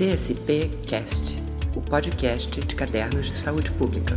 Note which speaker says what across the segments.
Speaker 1: CSP Cast, o podcast de cadernos de saúde pública.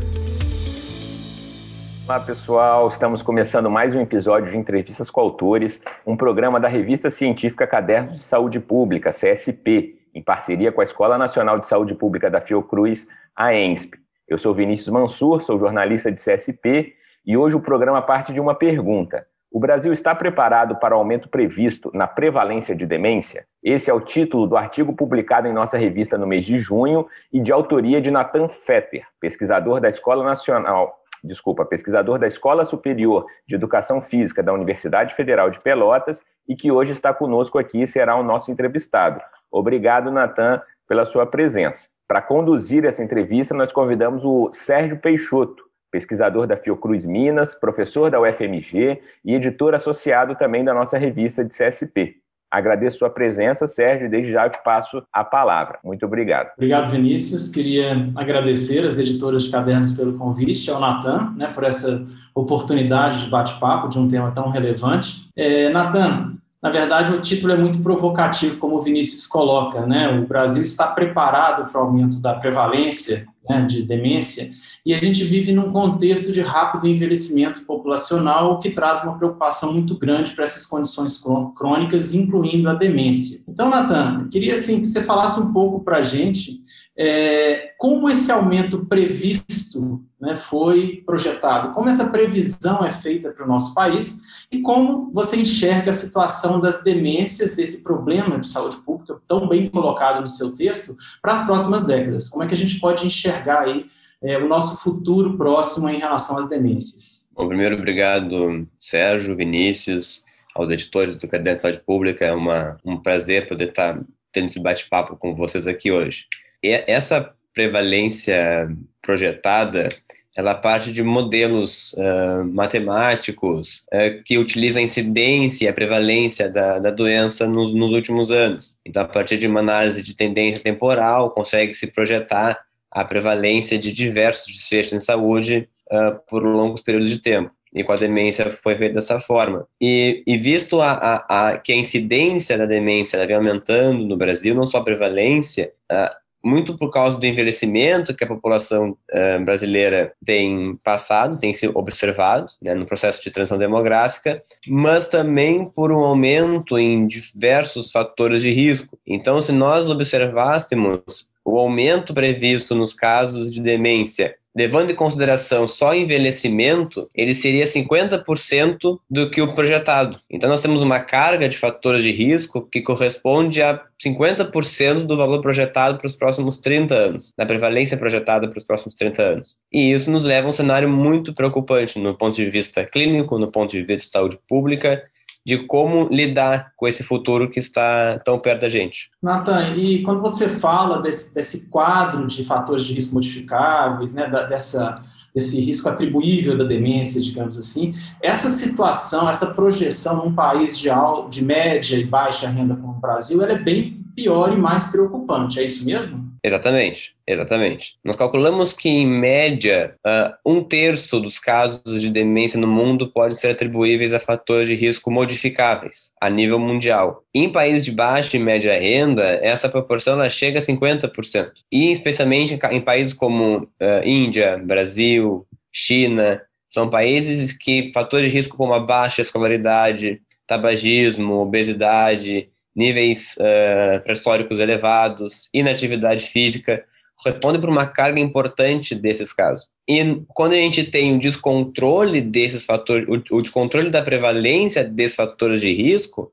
Speaker 2: Olá pessoal, estamos começando mais um episódio de Entrevistas com Autores, um programa da revista científica Cadernos de Saúde Pública, CSP, em parceria com a Escola Nacional de Saúde Pública da Fiocruz, a ENSP. Eu sou Vinícius Mansur, sou jornalista de CSP e hoje o programa parte de uma pergunta. O Brasil está preparado para o aumento previsto na prevalência de demência? Esse é o título do artigo publicado em nossa revista no mês de junho e de autoria de Nathan Fetter, pesquisador da Escola Nacional, desculpa, pesquisador da Escola Superior de Educação Física da Universidade Federal de Pelotas e que hoje está conosco aqui e será o nosso entrevistado. Obrigado, Nathan, pela sua presença. Para conduzir essa entrevista, nós convidamos o Sérgio Peixoto, pesquisador da Fiocruz Minas, professor da UFMG e editor associado também da nossa revista de CSP. Agradeço sua presença, Sérgio, e desde já eu te passo a palavra. Muito obrigado.
Speaker 3: Obrigado, Vinícius. Queria agradecer às editoras de cadernos pelo convite, ao Natan, né, por essa oportunidade de bate-papo de um tema tão relevante. É, Natan, na verdade, o título é muito provocativo, como o Vinícius coloca. Né? O Brasil está preparado para o aumento da prevalência né, de demência e a gente vive num contexto de rápido envelhecimento populacional, o que traz uma preocupação muito grande para essas condições crônicas, incluindo a demência. Então, Natan, queria assim, que você falasse um pouco para a gente é, como esse aumento previsto né, foi projetado, como essa previsão é feita para o nosso país e como você enxerga a situação das demências, esse problema de saúde pública tão bem colocado no seu texto, para as próximas décadas. Como é que a gente pode enxergar aí é, o nosso futuro próximo em relação às demências.
Speaker 4: Bom, primeiro, obrigado, Sérgio, Vinícius, aos editores do Caderno de Saúde Pública. É uma, um prazer poder estar tendo esse bate-papo com vocês aqui hoje. E essa prevalência projetada, ela parte de modelos uh, matemáticos uh, que utilizam a incidência e a prevalência da, da doença nos, nos últimos anos. Então, a partir de uma análise de tendência temporal, consegue se projetar a prevalência de diversos desfechos em saúde uh, por longos períodos de tempo. E com a demência foi feito dessa forma. E, e visto a, a, a, que a incidência da demência vem aumentando no Brasil, não só a prevalência, uh, muito por causa do envelhecimento que a população uh, brasileira tem passado, tem se observado né, no processo de transição demográfica, mas também por um aumento em diversos fatores de risco. Então, se nós observássemos o aumento previsto nos casos de demência, levando em consideração só envelhecimento, ele seria 50% do que o projetado. Então nós temos uma carga de fatores de risco que corresponde a 50% do valor projetado para os próximos 30 anos, da prevalência projetada para os próximos 30 anos. E isso nos leva a um cenário muito preocupante no ponto de vista clínico, no ponto de vista de saúde pública de como lidar com esse futuro que está tão perto da gente.
Speaker 3: Nathan, e quando você fala desse, desse quadro de fatores de risco modificáveis, né, da, dessa, desse risco atribuível da demência, digamos assim, essa situação, essa projeção num país de, de média e baixa renda como o Brasil, ela é bem pior e mais preocupante, é isso mesmo?
Speaker 4: Exatamente, exatamente. Nós calculamos que, em média, uh, um terço dos casos de demência no mundo pode ser atribuíveis a fatores de risco modificáveis, a nível mundial. Em países de baixa e média renda, essa proporção ela chega a 50%. E, especialmente, em países como uh, Índia, Brasil, China, são países que fatores de risco como a baixa escolaridade, tabagismo, obesidade, níveis uh, pré-históricos elevados, inatividade física, respondem por uma carga importante desses casos. E quando a gente tem o descontrole desses fatores, o, descontrole da prevalência desses fatores de risco,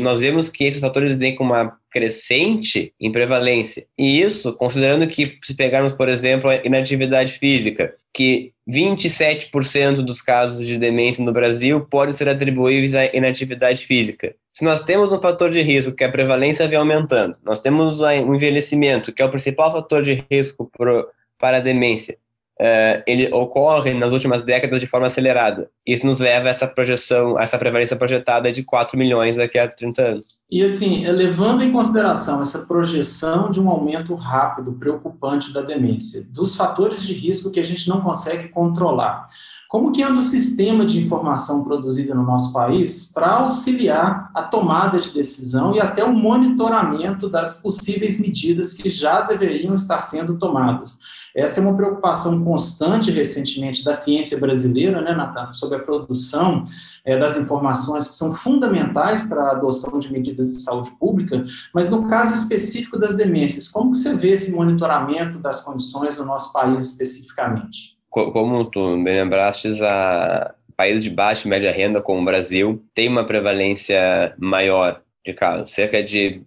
Speaker 4: nós vemos que esses fatores vêm com uma crescente em prevalência. E isso, considerando que, se pegarmos, por exemplo, a inatividade física, que 27% dos casos de demência no Brasil podem ser atribuíveis à inatividade física. Se nós temos um fator de risco que a prevalência vem aumentando, nós temos o envelhecimento, que é o principal fator de risco pro, para a demência, uh, ele ocorre nas últimas décadas de forma acelerada. Isso nos leva a essa projeção, a essa prevalência projetada de 4 milhões daqui a 30 anos.
Speaker 3: E assim, levando em consideração essa projeção de um aumento rápido, preocupante da demência, dos fatores de risco que a gente não consegue controlar, Como que anda o sistema de informação produzido no nosso país para auxiliar a tomada de decisão e até o monitoramento das possíveis medidas que já deveriam estar sendo tomadas? Essa é uma preocupação constante recentemente da ciência brasileira, né, Natan, sobre a produção é, das informações que são fundamentais para a adoção de medidas de saúde pública, mas no caso específico das demências, como que você vê esse monitoramento das condições no nosso país especificamente?
Speaker 4: Como tu me lembraste, a países de baixa e média renda, como o Brasil, tem uma prevalência maior de casos. Cerca de.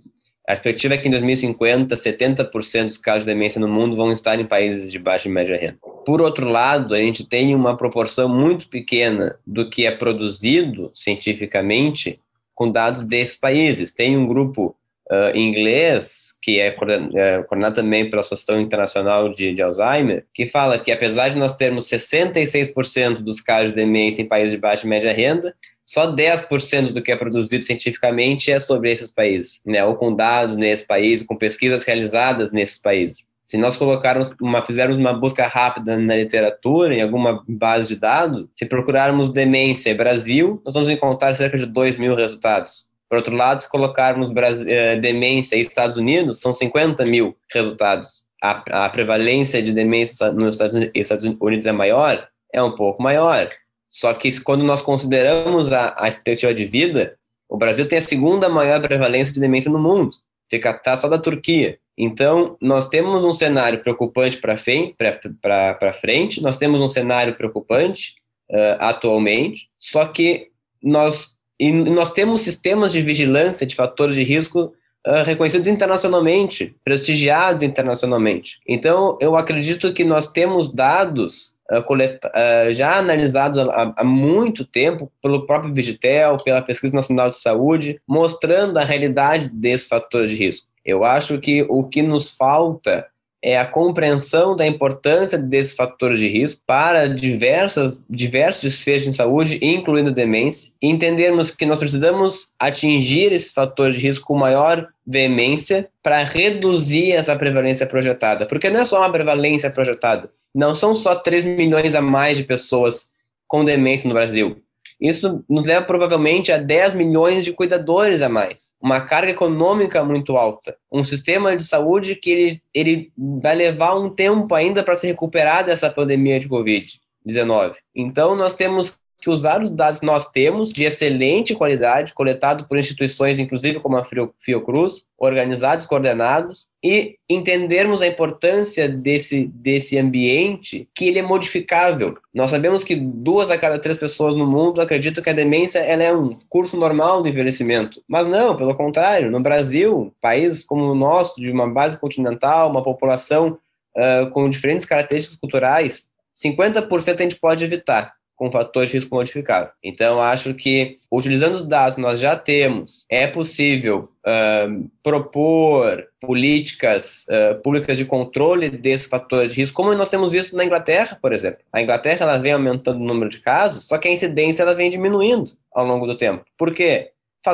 Speaker 4: A expectativa é que em 2050, 70% dos casos de demência no mundo vão estar em países de baixa e média renda. Por outro lado, a gente tem uma proporção muito pequena do que é produzido cientificamente com dados desses países. Tem um grupo uh, inglês, que é, é coordenado também pela Associação Internacional de, de, Alzheimer, que fala que apesar de nós termos 66% dos casos de demência em países de baixa e média renda, só 10% do que é produzido cientificamente é sobre esses países, né? ou com dados nesse país, com pesquisas realizadas nesses países. Se nós colocarmos uma, fizermos uma busca rápida na literatura, em alguma base de dados, se procurarmos demência Brasil, nós vamos encontrar cerca de 2 mil resultados. Por outro lado, se colocarmos Brasil, eh, demência e Estados Unidos, são 50 mil resultados. A, a prevalência de demência nos Estados Unidos é maior? É um pouco maior. Só que quando nós consideramos a, a expectativa de vida, o Brasil tem a segunda maior prevalência de demência no mundo. Fica atrás só da Turquia. Então, nós temos um cenário preocupante para frente, nós temos um cenário preocupante uh, atualmente, só que nós e nós temos sistemas de vigilância de fatores de risco uh, reconhecidos internacionalmente, prestigiados internacionalmente. Então, eu acredito que nós temos dados uh, coleta, uh, já analisados há, há, muito tempo pelo próprio Vigitel, pela Pesquisa Nacional de Saúde, mostrando a realidade desses fatores de risco. Eu acho que o que nos falta é a compreensão da importância desses fatores de risco para diversas, diversos desfechos em saúde, incluindo demência, e entendermos que nós precisamos atingir esses fatores de risco com maior veemência para reduzir essa prevalência projetada. Porque não é só uma prevalência projetada, não são só 3 milhões a mais de pessoas com demência no Brasil. Isso nos leva provavelmente a 10 milhões de cuidadores a mais, uma carga econômica muito alta, um sistema de saúde que ele, ele vai levar um tempo ainda para se recuperar dessa pandemia de Covid-19. Então, nós temos que usar os dados que nós temos, de excelente qualidade, coletado por instituições, inclusive como a Fiocruz, organizados, coordenados, e entendermos a importância desse, desse ambiente, que ele é modificável. Nós sabemos que duas a cada três pessoas no mundo acreditam que a demência ela é um curso normal do envelhecimento. Mas não, pelo contrário, no Brasil, país como o nosso, de uma base continental, uma população uh, com diferentes características culturais, 50% a gente pode evitar com fatores de risco modificado. Então, acho que, utilizando os dados que nós já temos, é possível uh, propor políticas uh, públicas de controle desses fatores de risco, como nós temos visto na Inglaterra, por exemplo. A Inglaterra ela vem aumentando o número de casos, só que a incidência ela vem diminuindo ao longo do tempo. Por quê?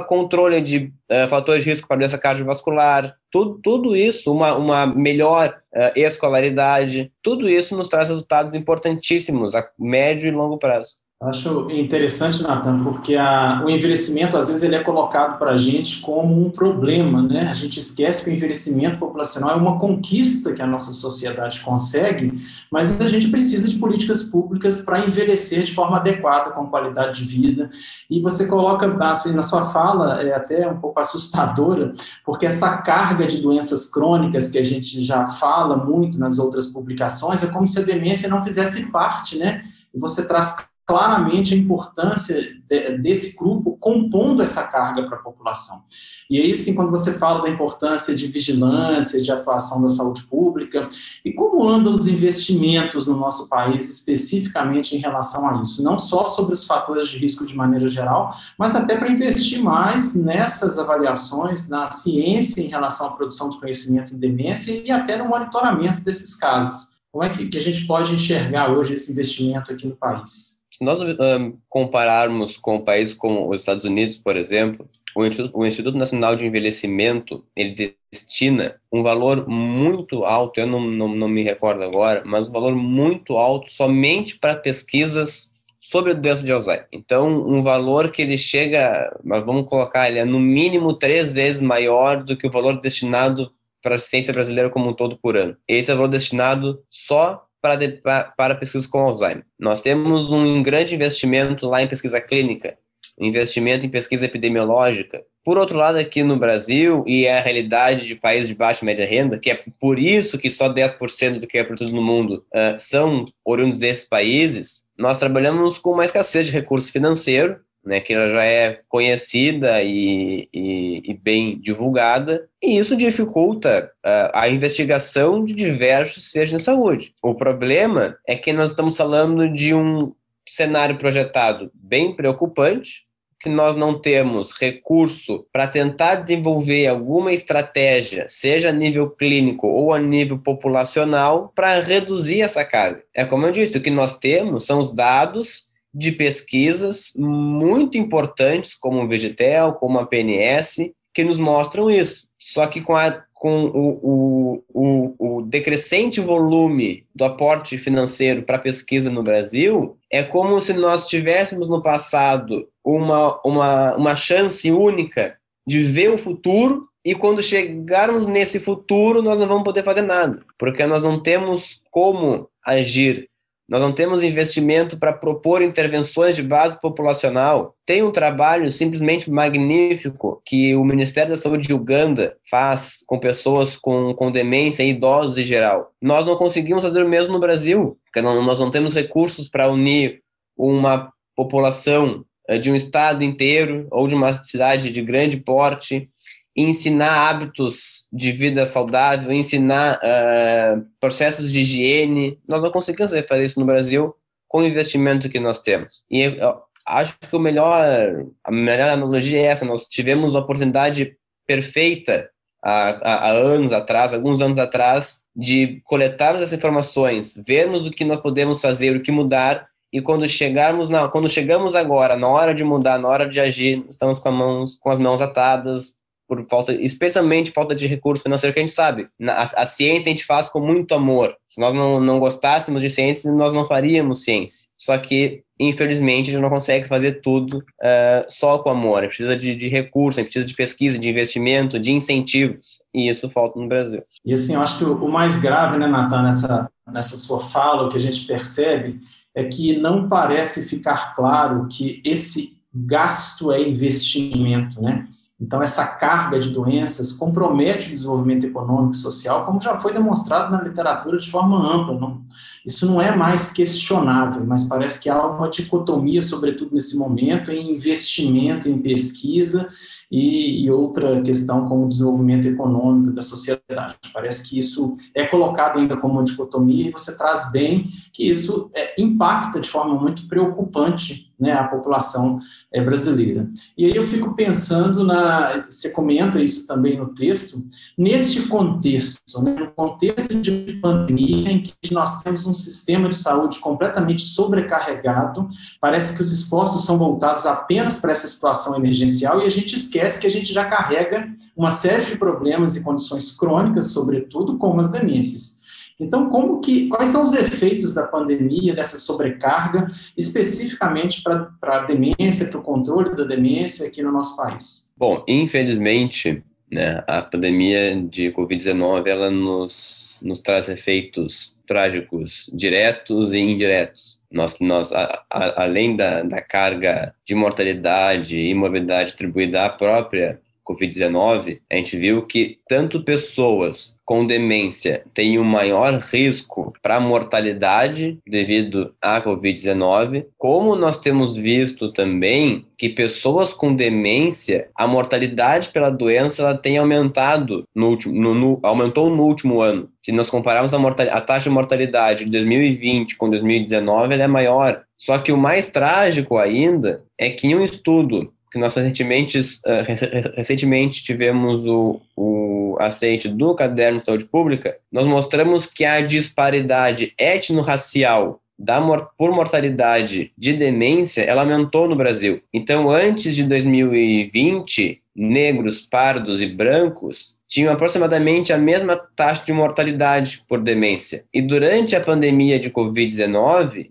Speaker 4: Controle de uh, fatores de risco para doença cardiovascular, tudo, tudo isso, uma, uma melhor uh, escolaridade, tudo isso nos traz resultados importantíssimos a médio e longo prazo.
Speaker 3: Acho interessante, Natan, porque a, o envelhecimento, às vezes, ele é colocado para a gente como um problema, né? A gente esquece que o envelhecimento populacional é uma conquista que a nossa sociedade consegue, mas a gente precisa de políticas públicas para envelhecer de forma adequada, com qualidade de vida. E você coloca, assim, na sua fala, é até um pouco assustadora, porque essa carga de doenças crônicas que a gente já fala muito nas outras publicações, é como se a demência não fizesse parte, né? E você traz claramente a importância de, desse grupo compondo essa carga para a população. E aí, sim, quando você fala da importância de vigilância, de atuação da saúde pública, e como andam os investimentos no nosso país, especificamente em relação a isso, não só sobre os fatores de risco de maneira geral, mas até para investir mais nessas avaliações, na ciência em relação à produção de conhecimento em demência e até no monitoramento desses casos. Como é que a gente pode enxergar hoje esse investimento aqui no país?
Speaker 4: Se nós um, compararmos com um país como os Estados Unidos, por exemplo, o Instituto, o Instituto, Nacional de Envelhecimento ele destina um valor muito alto, eu não, não, não me recordo agora, mas um valor muito alto somente para pesquisas sobre a doença de Alzheimer. Então, um valor que ele chega, mas vamos colocar, ele é no mínimo três vezes maior do que o valor destinado para a ciência brasileira como um todo por ano. Esse é o valor destinado só para, de, para pesquisas com Alzheimer. Nós temos um grande investimento lá em pesquisa clínica, investimento em pesquisa epidemiológica. Por outro lado, aqui no Brasil, e é a realidade de países de baixa e média renda, que é por isso que só 10% do que é produzido no mundo uh, são oriundos desses países, nós trabalhamos com uma escassez de recurso financeiro, né, que já é conhecida e, e, e, bem divulgada, e isso dificulta uh, a investigação de diversos sejos de saúde. O problema é que nós estamos falando de um cenário projetado bem preocupante, que nós não temos recurso para tentar desenvolver alguma estratégia, seja a nível clínico ou a nível populacional, para reduzir essa carga. É como eu disse, o que nós temos são os dados de pesquisas muito importantes, como o Vegetel, como a PNS, que nos mostram isso. Só que com a com o, o, o, o decrescente volume do aporte financeiro para pesquisa no Brasil, é como se nós tivéssemos no passado uma, uma, uma chance única de ver o futuro e quando chegarmos nesse futuro nós não vamos poder fazer nada, porque nós não temos como agir nós não temos investimento para propor intervenções de base populacional. Tem um trabalho simplesmente magnífico que o Ministério da Saúde de Uganda faz com pessoas com, com demência e idosos em geral. Nós não conseguimos fazer o mesmo no Brasil, porque não, nós não temos recursos para unir uma população eh, de um estado inteiro ou de uma cidade de grande porte ensinar hábitos de vida saudável, ensinar uh, processos de higiene. Nós não conseguimos fazer isso no Brasil com o investimento que nós temos. E eu acho que o melhor, a melhor analogia é essa. Nós tivemos a oportunidade perfeita há, há, anos atrás, alguns anos atrás, de coletarmos essas informações, vermos o que nós podemos fazer, o que mudar e quando chegarmos na, quando chegamos agora, na hora de mudar, na hora de agir, estamos com, mãos, com as mãos atadas, por falta, especialmente falta de recurso financeiro, que a gente sabe. A, a, ciência a gente faz com muito amor. Se nós não, não gostássemos de ciência, nós não faríamos ciência. Só que, infelizmente, a gente não consegue fazer tudo uh, só com amor. A gente precisa de, de recursos, a gente precisa de pesquisa, de investimento, de incentivos. E isso falta no Brasil.
Speaker 3: E assim, eu acho que o, o mais grave, né, Natan, nessa, nessa sua fala, o que a gente percebe é que não parece ficar claro que esse gasto é investimento, né? Então, essa carga de doenças compromete o desenvolvimento econômico e social, como já foi demonstrado na literatura de forma ampla. Não, isso não é mais questionável, mas parece que há uma dicotomia, sobretudo nesse momento, em investimento em pesquisa e, e, outra questão como o desenvolvimento econômico da sociedade. Parece que isso é colocado ainda como uma dicotomia e você traz bem que isso é, impacta de forma muito preocupante né, a população é, brasileira. E aí eu fico pensando na, você comenta isso também no texto, neste contexto, né, no contexto de pandemia em que nós temos um sistema de saúde completamente sobrecarregado, parece que os esforços são voltados apenas para essa situação emergencial e a gente esquece que a gente já carrega uma série de problemas e condições crônicas, sobretudo como as demências. Então, como que, quais são os efeitos da pandemia, dessa sobrecarga, especificamente para a demência, para o controle da demência aqui no nosso país?
Speaker 4: Bom, infelizmente, né, a pandemia de Covid-19 ela nos, nos traz efeitos trágicos diretos e indiretos. Nós, nós a, a, além da, da carga de mortalidade e morbidade atribuída à própria Covid-19, a gente viu que tanto pessoas com demência têm um maior risco para mortalidade devido à Covid-19, como nós temos visto também que pessoas com demência, a mortalidade pela doença ela tem aumentado no último, no, no, aumentou no último ano. Se nós compararmos a, a taxa de mortalidade de 2020 com 2019, ela é maior. Só que o mais trágico ainda é que em um estudo nós recentemente, uh, recentemente tivemos o, o aceite do caderno de saúde pública, nós mostramos que a disparidade etno-racial da por mortalidade de demência, ela aumentou no Brasil. Então, antes de 2020, negros, pardos e brancos tinham aproximadamente a mesma taxa de mortalidade por demência. E durante a pandemia de Covid-19,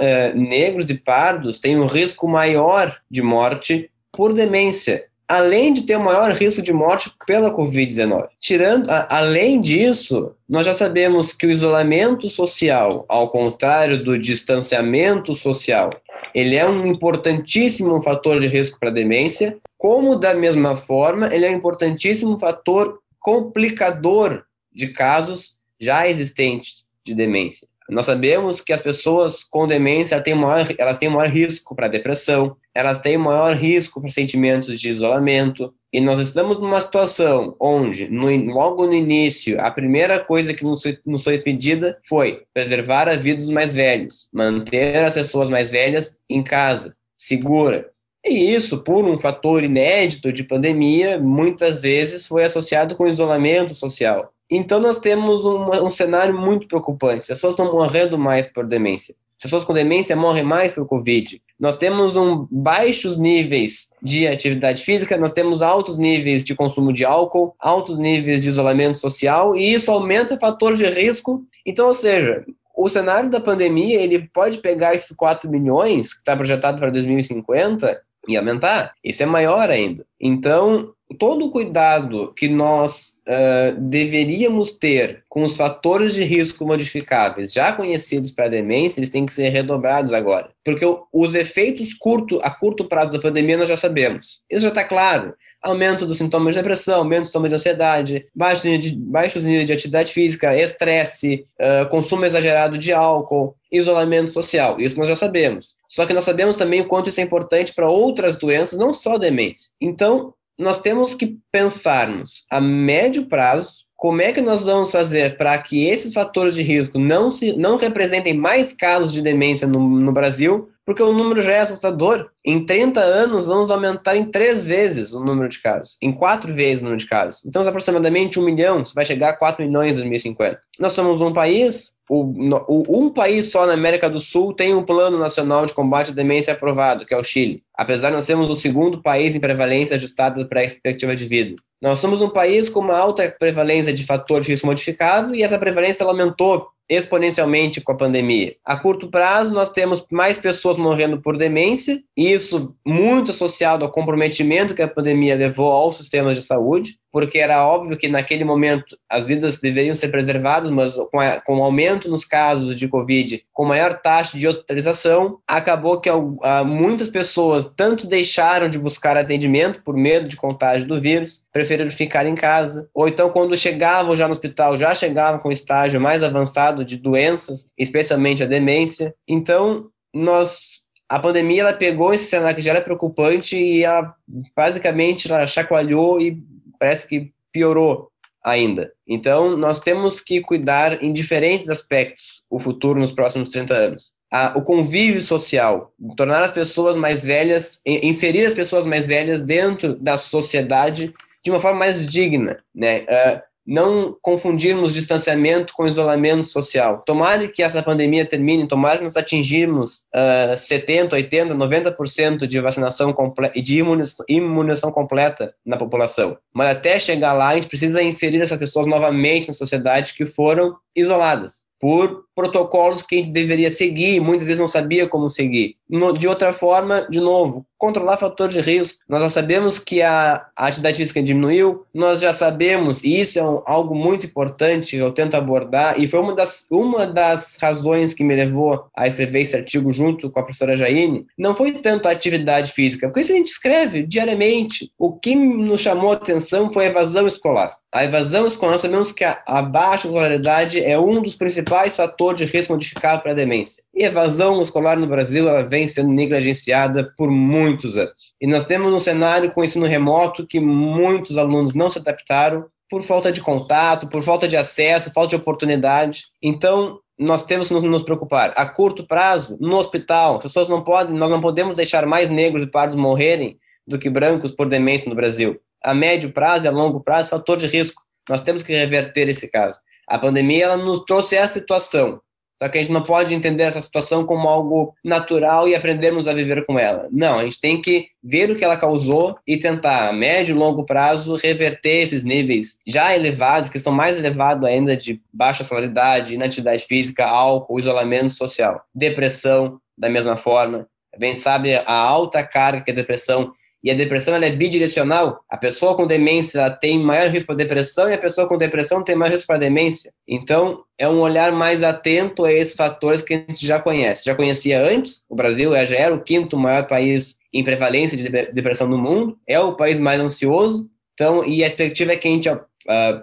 Speaker 4: eh, negros e pardos têm um risco maior de morte por demência, além de ter o maior risco de morte pela Covid-19. Tirando, a, além disso, nós já sabemos que o isolamento social, ao contrário do distanciamento social, ele é um importantíssimo fator de risco para demência, como da mesma forma, ele é um importantíssimo fator complicador de casos já existentes de demência. Nós sabemos que as pessoas com demência têm maior, elas têm maior risco para depressão, elas têm maior risco para sentimentos de isolamento, e nós estamos numa situação onde, no, logo no início, a primeira coisa que nos nos foi pedida foi preservar a vida dos mais velhos, manter as pessoas mais velhas em casa, segura. E isso, por um fator inédito de pandemia, muitas vezes foi associado com isolamento social. Então, nós temos um, um cenário muito preocupante. As pessoas estão morrendo mais por demência. As pessoas com demência morrem mais por Covid. Nós temos um, baixos níveis de atividade física, nós temos altos níveis de consumo de álcool, altos níveis de isolamento social, e isso aumenta o fator de risco. Então, ou seja, o cenário da pandemia ele pode pegar esses 4 milhões, que está projetado para 2050, e aumentar. Isso é maior ainda. Então, todo o cuidado que nós uh, deveríamos ter com os fatores de risco modificáveis já conhecidos para a demência, eles têm que ser redobrados agora. Porque os efeitos curto, a curto prazo da pandemia nós já sabemos. Isso já está claro aumento dos sintomas de depressão, aumento dos sintomas de ansiedade, baixo nível de, baixo nível de atividade física, estresse, uh, consumo exagerado de álcool, isolamento social. Isso nós já sabemos. Só que nós sabemos também o quanto isso é importante para outras doenças, não só demência. Então, nós temos que pensarmos a médio prazo como é que nós vamos fazer para que esses fatores de risco não, se, não representem mais casos de demência no, no Brasil, porque o número já é assustador. Em 30 anos, vamos aumentar em três vezes o número de casos, em quatro vezes o número de casos. Então, aproximadamente um milhão, vai chegar a 4 milhões em 2050. Nós somos um país, um país só na América do Sul tem um plano nacional de combate à demência aprovado, que é o Chile. Apesar de nós sermos o segundo país em prevalência ajustada para a expectativa de vida. Nós somos um país com uma alta prevalência de fator de risco modificado e essa prevalência aumentou exponencialmente com a pandemia. A curto prazo, nós temos mais pessoas morrendo por demência, isso muito associado ao comprometimento que a pandemia levou aos sistemas de saúde porque era óbvio que naquele momento as vidas deveriam ser preservadas, mas com, a, com o aumento nos casos de Covid, com maior taxa de hospitalização, acabou que a, muitas pessoas tanto deixaram de buscar atendimento por medo de contágio do vírus, preferiram ficar em casa, ou então quando chegavam já no hospital, já chegavam com estágio mais avançado de doenças, especialmente a demência. Então, nós a pandemia ela pegou esse cenário que já era preocupante e ela, basicamente ela chacoalhou e parece que piorou ainda. Então, nós temos que cuidar em diferentes aspectos o futuro nos próximos 30 anos. o convívio social, tornar as pessoas mais velhas, inserir as pessoas mais velhas dentro da sociedade de uma forma mais digna, né? Uh, não confundirmos distanciamento com isolamento social. Tomara que essa pandemia termine, tomara que nós atingirmos uh, 70, 80, 90% de vacinação e de imunização completa na população. Mas até chegar lá, a gente precisa inserir essas pessoas novamente na sociedade que foram isoladas por protocolos que a gente deveria seguir, muitas vezes não sabia como seguir. De outra forma, de novo, controlar fatores de risco. Nós já sabemos que a, atividade física diminuiu, nós já sabemos, e isso é um, algo muito importante eu tento abordar, e foi uma das, uma das razões que me levou a escrever esse artigo junto com a professora Jaine, não foi tanto a atividade física, porque isso a gente escreve diariamente. O que nos chamou a atenção foi a evasão escolar. A evasão escolar, nós sabemos que a, a baixa escolaridade é um dos principais fatores de risco modificado para a demência. E a evasão escolar no Brasil ela vem sendo negligenciada por muitos anos. E nós temos um cenário com ensino remoto que muitos alunos não se adaptaram por falta de contato, por falta de acesso, falta de oportunidade. Então, nós temos que nos preocupar. A curto prazo, no hospital, as pessoas não podem, nós não podemos deixar mais negros e pardos morrerem do que brancos por demência no Brasil a médio prazo e a longo prazo, fator de risco. Nós temos que reverter esse caso. A pandemia ela nos trouxe essa situação. Só que a gente não pode entender essa situação como algo natural e aprendermos a viver com ela. Não, a gente tem que ver o que ela causou e tentar, a médio e longo prazo, reverter esses níveis já elevados, que são mais elevados ainda de baixa qualidade, inatividade física, álcool, isolamento social, depressão, da mesma forma. Vem, sabe, a alta carga que a depressão e a depressão é bidirecional. A pessoa com demência tem maior risco para depressão e a pessoa com depressão tem maior risco para demência. Então, é um olhar mais atento a esses fatores que a gente já conhece. Já conhecia antes, o Brasil já era o quinto maior país em prevalência de depressão no mundo, é o país mais ansioso, então, e a expectativa é que a gente uh,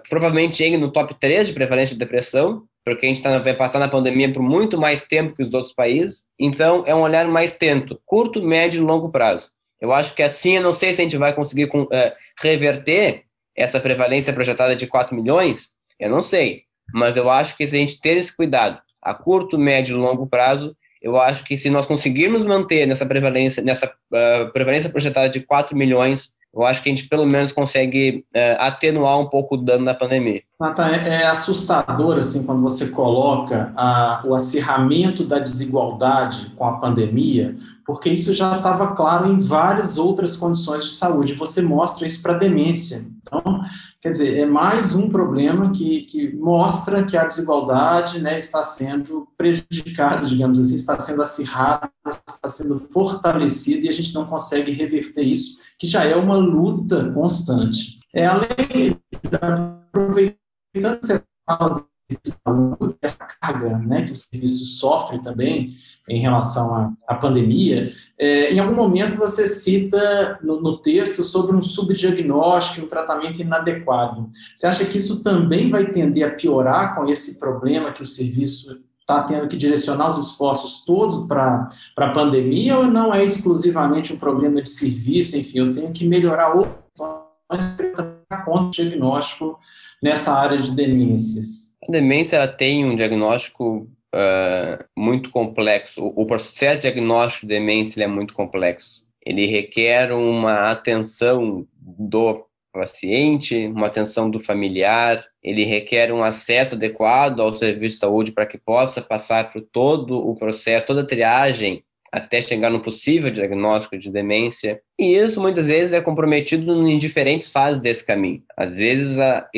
Speaker 4: provavelmente chegue no top 3 de prevalência de depressão, porque a gente tá, vai passar na pandemia por muito mais tempo que os outros países. Então, é um olhar mais tento, curto, médio e longo prazo. Eu acho que assim, eu não sei se a gente vai conseguir é, reverter essa prevalência projetada de 4 milhões, eu não sei. Mas eu acho que se a gente ter esse cuidado a curto, médio e longo prazo, eu acho que se nós conseguirmos manter nessa prevalência, nessa uh, prevalência projetada de 4 milhões, eu acho que a gente pelo menos consegue uh, atenuar um pouco o dano da pandemia.
Speaker 3: Natan, é, é assustador assim quando você coloca a, o acirramento da desigualdade com a pandemia, porque isso já estava claro em várias outras condições de saúde. Você mostra isso para demência. Então, quer dizer, é mais um problema que, que mostra que a desigualdade né, está sendo prejudicada, digamos assim, está sendo acirrada, está sendo fortalecida e a gente não consegue reverter isso, que já é uma luta constante. É além, aproveitando você fala essa carga né, que o serviço sofre também em relação à, pandemia, é, em algum momento você cita no, no, texto sobre um subdiagnóstico, um tratamento inadequado. Você acha que isso também vai tender a piorar com esse problema que o serviço está tendo que direcionar os esforços todos para a pandemia ou não é exclusivamente um problema de serviço? Enfim, eu tenho que melhorar outras para diagnóstico nessa área de demências.
Speaker 4: A demência ela tem um diagnóstico uh, muito complexo. O, processo diagnóstico de demência é muito complexo. Ele requer uma atenção do paciente, uma atenção do familiar, ele requer um acesso adequado ao serviço de saúde para que possa passar por todo o processo, toda a triagem até chegar no possível diagnóstico de demência. E isso muitas vezes é comprometido em diferentes fases desse caminho. Às vezes a,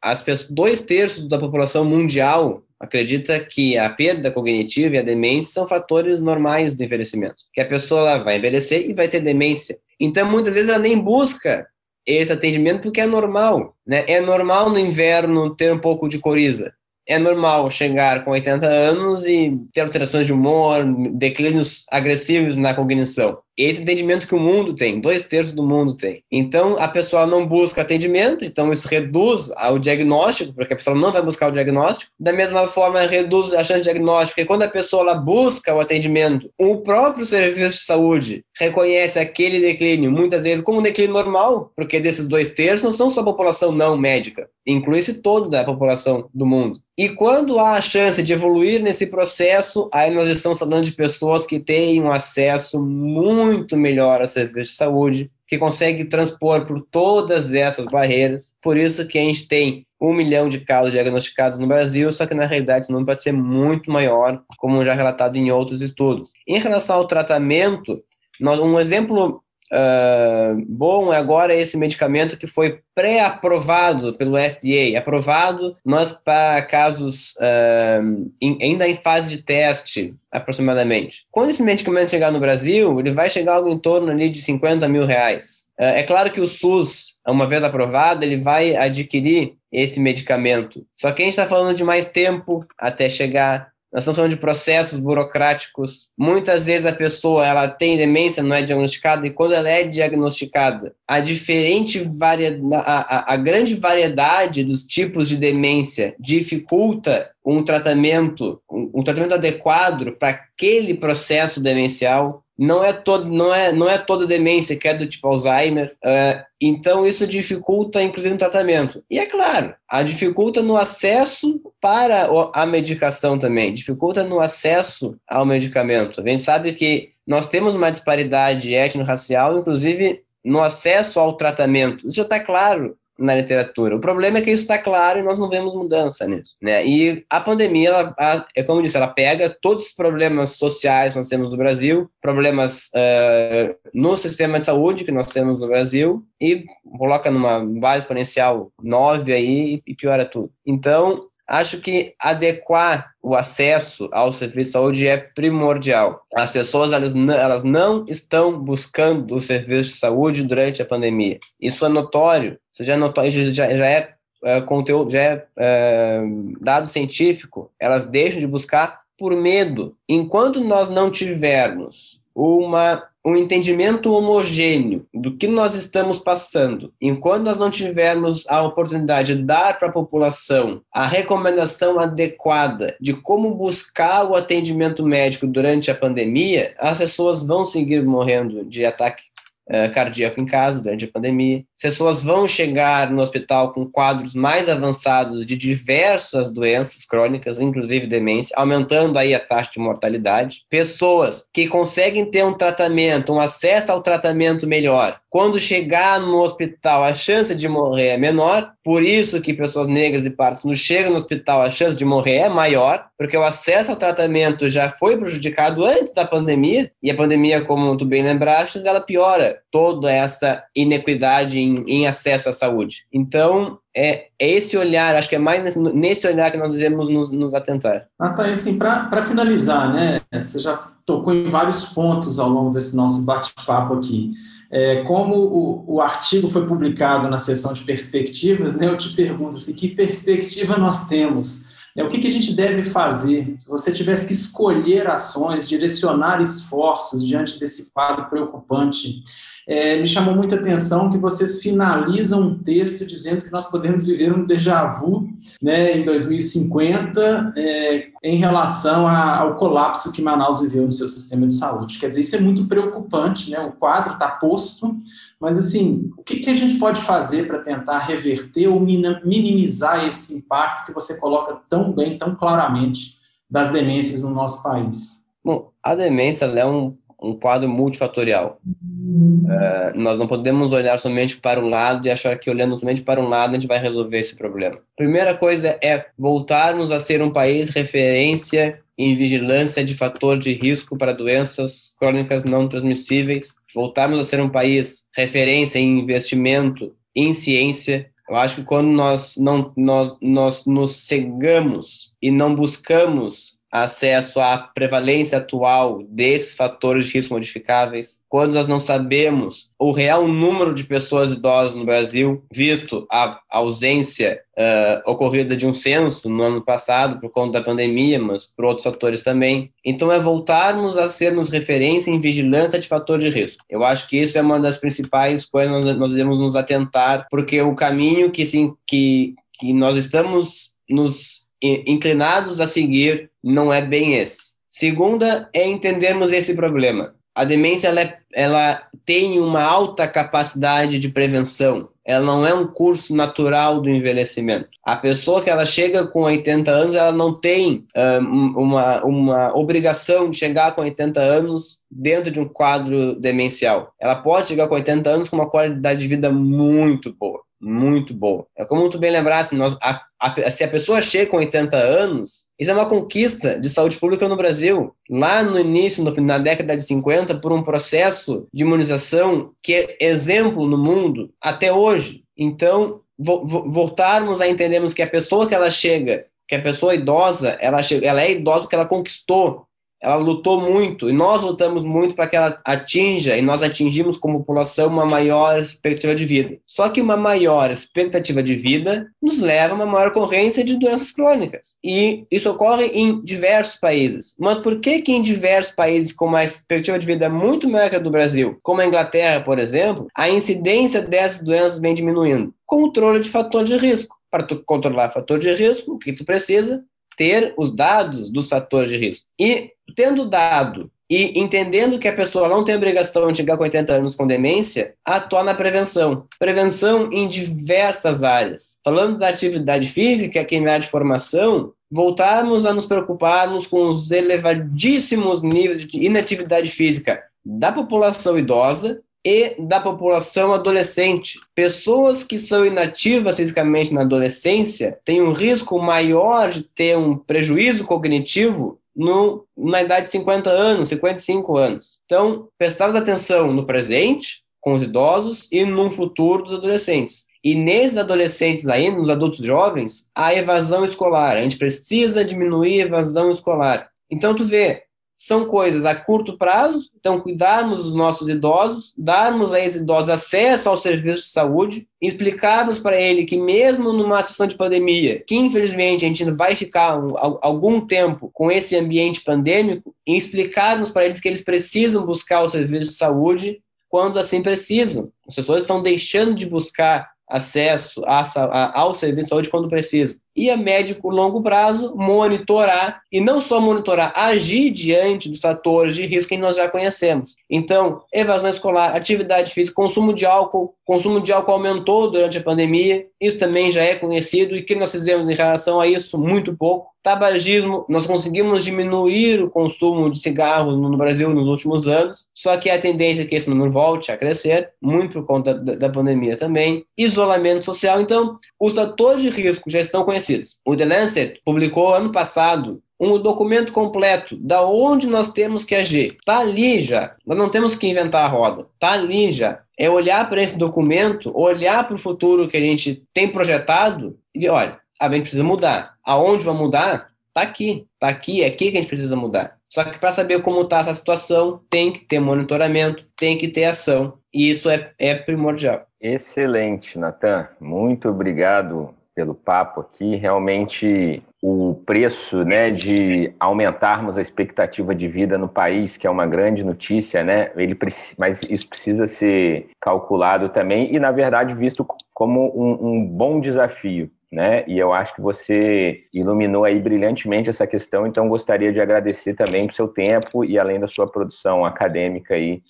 Speaker 4: as pessoas, dois terços da população mundial acredita que a perda cognitiva e a demência são fatores normais do envelhecimento, que a pessoa vai envelhecer e vai ter demência. Então, muitas vezes ela nem busca esse atendimento porque é normal, né? É normal no inverno ter um pouco de coriza é normal chegar com 80 anos e ter alterações de humor, declínios agressivos na cognição. Esse entendimento que o mundo tem, dois terços do mundo tem. Então, a pessoa não busca atendimento, então isso reduz o diagnóstico, porque a pessoa não vai buscar o diagnóstico. Da mesma forma, reduz a chance de diagnóstico, porque quando a pessoa ela busca o atendimento, o próprio serviço de saúde reconhece aquele declínio, muitas vezes como um declínio normal, porque desses dois terços não são só a população não médica, inclui-se toda a população do mundo. E quando há a chance de evoluir nesse processo, aí nós estamos falando de pessoas que têm um acesso muito melhor a serviços de saúde, que conseguem transpor por todas essas barreiras. Por isso que a gente tem um milhão de casos diagnosticados no Brasil, só que na realidade esse número pode ser muito maior, como já relatado em outros estudos. Em relação ao tratamento, um exemplo Uh, bom agora esse medicamento que foi pré-aprovado pelo FDA, aprovado, mas para casos uh, em, ainda em fase de teste, aproximadamente. Quando esse medicamento chegar no Brasil, ele vai chegar algo em torno ali de 50 mil reais. Uh, é claro que o SUS, uma vez aprovado, ele vai adquirir esse medicamento. Só que a gente está falando de mais tempo até chegar nós estamos falando de processos burocráticos. Muitas vezes a pessoa ela tem demência, não é diagnosticada, e quando ela é diagnosticada, a diferente varia, a, a, a grande variedade dos tipos de demência dificulta um tratamento, um, um tratamento adequado para aquele processo demencial. Não é todo não é não é toda demência que é do tipo Alzheimer uh, então isso dificulta inclusive o tratamento. E é claro a dificulta no acesso para a medicação também dificulta no acesso ao medicamento. A gente sabe que nós temos uma disparidade étnico-racial inclusive no acesso ao tratamento. Isso já está claro na literatura. O problema é que isso está claro e nós não vemos mudança nisso. Né? E a pandemia, ela, a, é como eu disse, ela pega todos os problemas sociais que nós temos no Brasil, problemas uh, no sistema de saúde que nós temos no Brasil, e coloca numa base exponencial 9 aí e piora tudo. Então, acho que adequar o acesso ao serviço de saúde é primordial. As pessoas elas, elas não estão buscando o serviço de saúde durante a pandemia. Isso é notório. Isso já é notório, já, já é, é conteúdo, já é, é dado científico. Elas deixam de buscar por medo. Enquanto nós não tivermos uma um entendimento homogêneo do que nós estamos passando, enquanto nós não tivermos a oportunidade de dar para a população a recomendação adequada de como buscar o atendimento médico durante a pandemia, as pessoas vão seguir morrendo de ataque uh, cardíaco em casa durante a pandemia. As pessoas vão chegar no hospital com quadros mais avançados de diversas doenças crônicas, inclusive demência, aumentando aí a taxa de mortalidade. Pessoas que conseguem ter um tratamento, um acesso ao tratamento melhor, quando chegar no hospital, a chance de morrer é menor, por isso que pessoas negras e pardas, quando chegam no hospital, a chance de morrer é maior, porque o acesso ao tratamento já foi prejudicado antes da pandemia, e a pandemia, como tu bem lembraste, ela piora toda essa inequidade em, em acesso à saúde. Então, é, é, esse olhar, acho que é mais nesse, nesse olhar que nós devemos nos, nos atentar.
Speaker 3: Ah, tá, assim, para finalizar, né, você já tocou em vários pontos ao longo desse nosso bate-papo aqui. É, como o, o, artigo foi publicado na seção de perspectivas, né, eu te pergunto assim, que perspectiva nós temos? É, o que, que a gente deve fazer? Se você tivesse que escolher ações, direcionar esforços diante desse quadro preocupante, é, me chamou muita atenção que vocês finalizam um texto dizendo que nós podemos viver um déjà vu né, em 2050 é, em relação a, ao colapso que Manaus viveu no seu sistema de saúde. Quer dizer, isso é muito preocupante, né? o quadro está posto, mas assim, o que, que a gente pode fazer para tentar reverter ou minimizar esse impacto que você coloca tão bem, tão claramente das demências no nosso país?
Speaker 4: Bom, a demência é um, um quadro multifatorial. Uh, nós não podemos olhar somente para um lado e achar que olhando somente para um lado a gente vai resolver esse problema. Primeira coisa é voltarmos a ser um país referência em vigilância de fator de risco para doenças crônicas não transmissíveis, voltarmos a ser um país referência em investimento em ciência. Eu acho que quando nós não nós, nós nos cegamos e não buscamos acesso à prevalência atual desses fatores de risco modificáveis, quando nós não sabemos o real número de pessoas idosas no Brasil, visto a ausência uh, ocorrida de um censo no ano passado por conta da pandemia, mas por outros fatores também. Então, é voltarmos a sermos referência em vigilância de fator de risco. Eu acho que isso é uma das principais coisas que nós, nós devemos nos atentar, porque o caminho que, sim, que, que nós estamos nos inclinados a seguir não é bem esse. Segunda é entendermos esse problema. A demência ela, é, ela tem uma alta capacidade de prevenção. Ela não é um curso natural do envelhecimento. A pessoa que ela chega com 80 anos, ela não tem um, uma, uma obrigação de chegar com 80 anos dentro de um quadro demencial. Ela pode chegar com 80 anos com uma qualidade de vida muito boa muito bom. É como tu bem lembrasse, nós, a, a, se a pessoa chega com 80 anos, isso é uma conquista de saúde pública no Brasil. Lá no início, no, na década de 50, por um processo de imunização que é exemplo no mundo até hoje. Então, vo, vo, voltarmos a entendermos que a pessoa que ela chega, que a pessoa idosa, ela, ela é idosa porque ela conquistou ela lutou muito e nós lutamos muito para que ela atinja e nós atingimos como população uma maior expectativa de vida. Só que uma maior expectativa de vida nos leva a uma maior ocorrência de doenças crônicas. E isso ocorre em diversos países. Mas por que que em diversos países com uma expectativa de vida muito maior que a do Brasil, como a Inglaterra, por exemplo, a incidência dessas doenças vem diminuindo? Controle de fator de risco. Para tu controlar fator de risco, o que tu precisa? ter os dados dos fatores de risco. E tendo dado e entendendo que a pessoa não tem obrigação de chegar com 80 anos com demência, atuar na prevenção. Prevenção em diversas áreas. Falando da atividade física, que é a área de formação, voltarmos a nos preocuparmos com os elevadíssimos níveis de inatividade física da população idosa e da população adolescente. Pessoas que são inativas fisicamente na adolescência têm um risco maior de ter um prejuízo cognitivo no, na idade de 50 anos, 55 anos. Então, prestamos atenção no presente, com os idosos, e no futuro dos adolescentes. E nesses adolescentes ainda, nos adultos jovens, a evasão escolar. A gente precisa diminuir a evasão escolar. Então, tu vê, são coisas a curto prazo, então cuidarmos dos nossos idosos, darmos a esses idosos acesso ao serviço de saúde, explicarmos para ele que mesmo numa situação de pandemia, que infelizmente a gente vai ficar um, algum tempo com esse ambiente pandêmico, e explicarmos para eles que eles precisam buscar o serviço de saúde quando assim precisam. As pessoas estão deixando de buscar acesso a, a, ao serviço de saúde quando precisam e a médico longo prazo monitorar e não só monitorar, agir diante dos fatores de risco que nós já conhecemos. Então, evasão escolar, atividade física, consumo de álcool, consumo de álcool aumentou durante a pandemia, isso também já é conhecido e o que nós fizemos em relação a isso muito pouco. Tabagismo, nós conseguimos diminuir o consumo de cigarros no Brasil nos últimos anos, só que a tendência é que esse número volte a crescer, muito por conta da, da pandemia também. Isolamento social, então, os fatores de risco já estão conhecidos O The Lancet publicou ano passado um documento completo da onde nós temos que agir. Está ali já. Nós não temos que inventar a roda. Está ali já. É olhar para esse documento, olhar para o futuro que a gente tem projetado e olha, a gente precisa mudar. Aonde vai mudar? Está aqui. Está aqui, é aqui que a gente precisa mudar. Só que para saber como está essa situação, tem que ter monitoramento, tem que ter ação. E isso é, é primordial.
Speaker 2: Excelente, Natan. Muito obrigado pelo papo aqui. Realmente, o preço né, de aumentarmos a expectativa de vida no país, que é uma grande notícia, né? Ele, mas isso precisa ser calculado também e, na verdade, visto como um, um bom desafio. Né? E eu acho que você iluminou aí brilhantemente essa questão, então gostaria de agradecer também por seu tempo e além da sua produção acadêmica aí,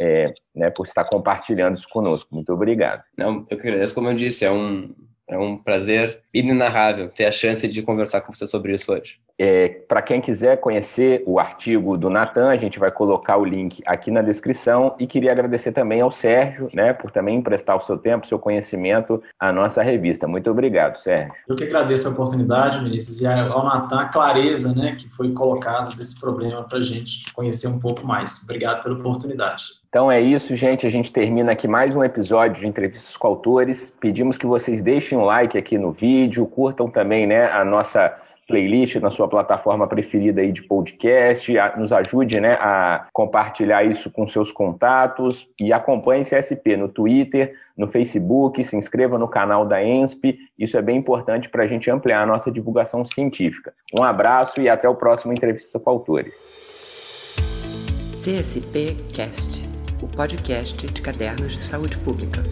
Speaker 2: é, né, por estar compartilhando isso conosco. Muito obrigado.
Speaker 4: Não, eu que agradeço, como eu disse, é um, é um prazer inenarrável ter a chance de conversar com você sobre isso hoje.
Speaker 2: É, Para quem quiser conhecer o artigo do Natan, a gente vai colocar o link aqui na descrição e queria agradecer também ao Sérgio, né, por também emprestar o seu tempo, seu conhecimento à nossa revista. Muito obrigado, Sérgio.
Speaker 3: Eu que agradeço a oportunidade, Vinícius, e ao Natan a clareza, né, que foi colocada desse problema para a gente conhecer um pouco mais. Obrigado pela oportunidade.
Speaker 2: Então é isso, gente. A gente termina aqui mais um episódio de entrevistas com autores. Pedimos que vocês deixem um like aqui no vídeo, curtam também né, a nossa playlist na sua plataforma preferida aí de podcast, nos ajude né, a compartilhar isso com seus contatos e acompanhe CSP no Twitter, no Facebook, se inscreva no canal da ENSP, isso é bem importante para a gente ampliar a nossa divulgação científica. Um abraço e até o próximo Entrevista com Autores.
Speaker 1: CSP Cast o podcast de cadernos de saúde pública.